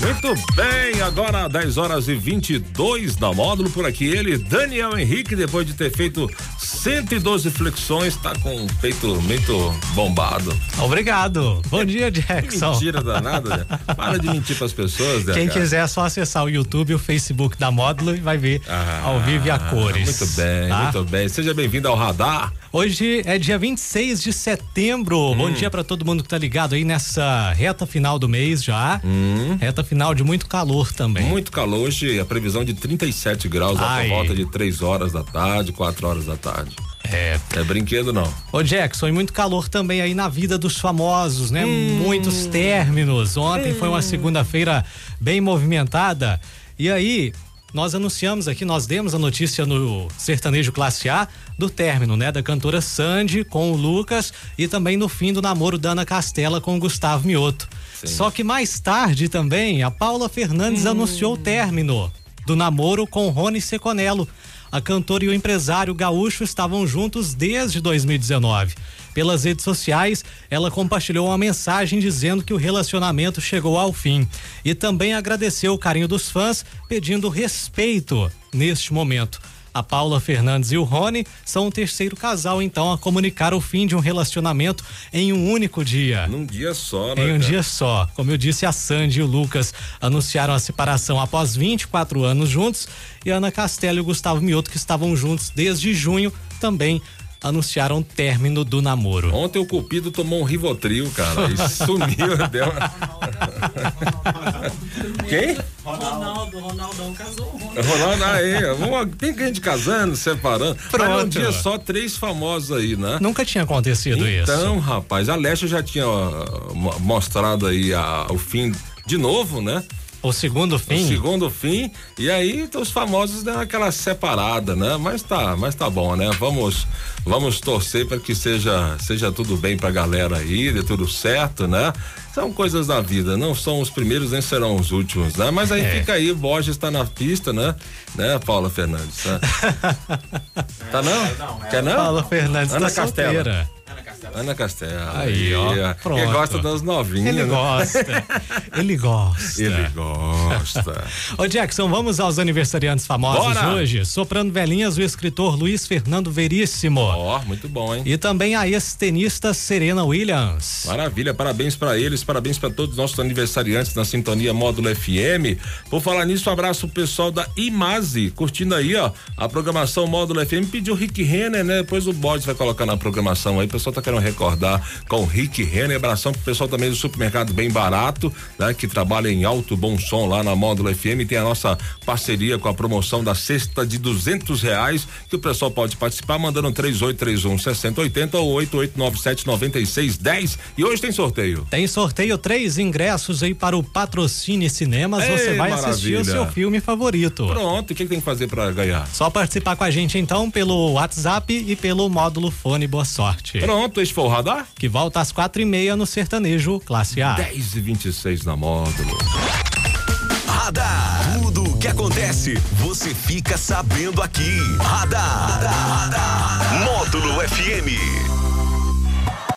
Muito bem, agora 10 horas e 22 da módulo por aqui. Ele, Daniel Henrique, depois de ter feito 112 flexões, tá com o peito muito bombado. Obrigado. Bom dia, Jackson. Mentira danada, né? Para de mentir pras pessoas, né? Quem cara? quiser é só acessar o YouTube e o Facebook da Módulo e vai ver Ah, ao vivo e a cores. Muito bem, tá? muito bem. Seja bem-vindo ao Radar. Hoje é dia 26 de setembro. Hum. Bom dia pra todo mundo que tá ligado aí nessa reta final do mês já. Reta final de muito calor também. Hum. Muito calor hoje, a previsão de 37 graus Ai. volta de 3 horas da tarde, 4 horas da tarde. É. É brinquedo não. Ô Jackson, e muito calor também aí na vida dos famosos, né? Hum. Muitos términos. Ontem foi uma segunda-feira bem movimentada. E aí, nós anunciamos aqui, nós demos a notícia no Sertanejo Classe A do término, né? Da cantora Sandy com o Lucas e também no fim do namoro da Ana Castela com o Gustavo Mioto. Sim. Só que mais tarde também, a Paula Fernandes anunciou o término do namoro com Rony Seconello. A cantora e o empresário gaúcho estavam juntos desde 2019. Pelas redes sociais, ela compartilhou uma mensagem dizendo que o relacionamento chegou ao fim e também agradeceu o carinho dos fãs, pedindo respeito neste momento. A Paula Fernandes e o Rony são o terceiro casal, então, a comunicar o fim de um relacionamento em um único dia. Num dia só, né? Em um cara? dia só. Como eu disse, a Sandy e o Lucas anunciaram a separação após 24 anos juntos e a Ana Castelo e o Gustavo Mioto, que estavam juntos desde junho, também anunciaram o término do namoro. Ontem o Cupido tomou um Rivotril, cara, e sumiu. deu uma... Quem? Ronaldo, Ronaldão casou o Ronaldo. Aí, uma- tem gente casando, separando. Mas Pronto. dia só, três famosos aí, né? Nunca tinha acontecido Então, isso. rapaz, a Leste já tinha ó, mo- mostrado aí a- o fim de novo, né? O segundo O fim. segundo fim, e aí então, os famosos deram aquela separada, né? Mas tá, mas tá bom, né? Vamos, vamos torcer para que seja, seja tudo bem pra galera aí, dê tudo certo, né? São coisas da vida, não são os primeiros nem serão os últimos, né? Mas aí É. fica aí, Borges está na pista, né? Né, Paula Fernandes? Né? tá não? Quer não? Paula Fernandes Ana tá Castela. solteira. Ana Castela. Aí, ó, pronto. Quem gosta das novinhas. Ele né? gosta. Ele gosta. Ele gosta. Ô Jackson, vamos aos aniversariantes famosos Bora! hoje. Soprando velhinhas, o escritor Luiz Fernando Veríssimo. Ó, muito bom, hein? E também a ex-tenista Serena Williams. Maravilha, parabéns para eles, parabéns para todos os nossos aniversariantes na sintonia Módulo FM. Por falar nisso, um abraço pro pessoal da Imase, curtindo aí, ó, a programação Módulo FM. Pediu Rick Renner, né? Depois o Borges vai colocar na programação aí. O pessoal tá querendo recordar com o Rick Renner. Abração pro pessoal também do supermercado Bem Barato, né? Que trabalha em alto bom som lá na Módulo FM. Tem a nossa parceria com a promoção da cesta de duzentos reais, que o pessoal pode participar mandando 3831 6080 ou 8897 9610. E hoje tem sorteio. Tem sorteio três ingressos aí para o Patrocine Cinemas. Ei, Você vai assistir o maravilha. seu filme favorito. Pronto, o que, que tem que fazer para ganhar? Só participar com a gente então pelo WhatsApp e pelo módulo Fone Boa Sorte. Pronto, esse foi o radar? Que volta às quatro e meia no Sertanejo Classe A. 10 e 26 na módulo. Radar. Tudo o que acontece, você fica sabendo aqui. Radar. Módulo FM.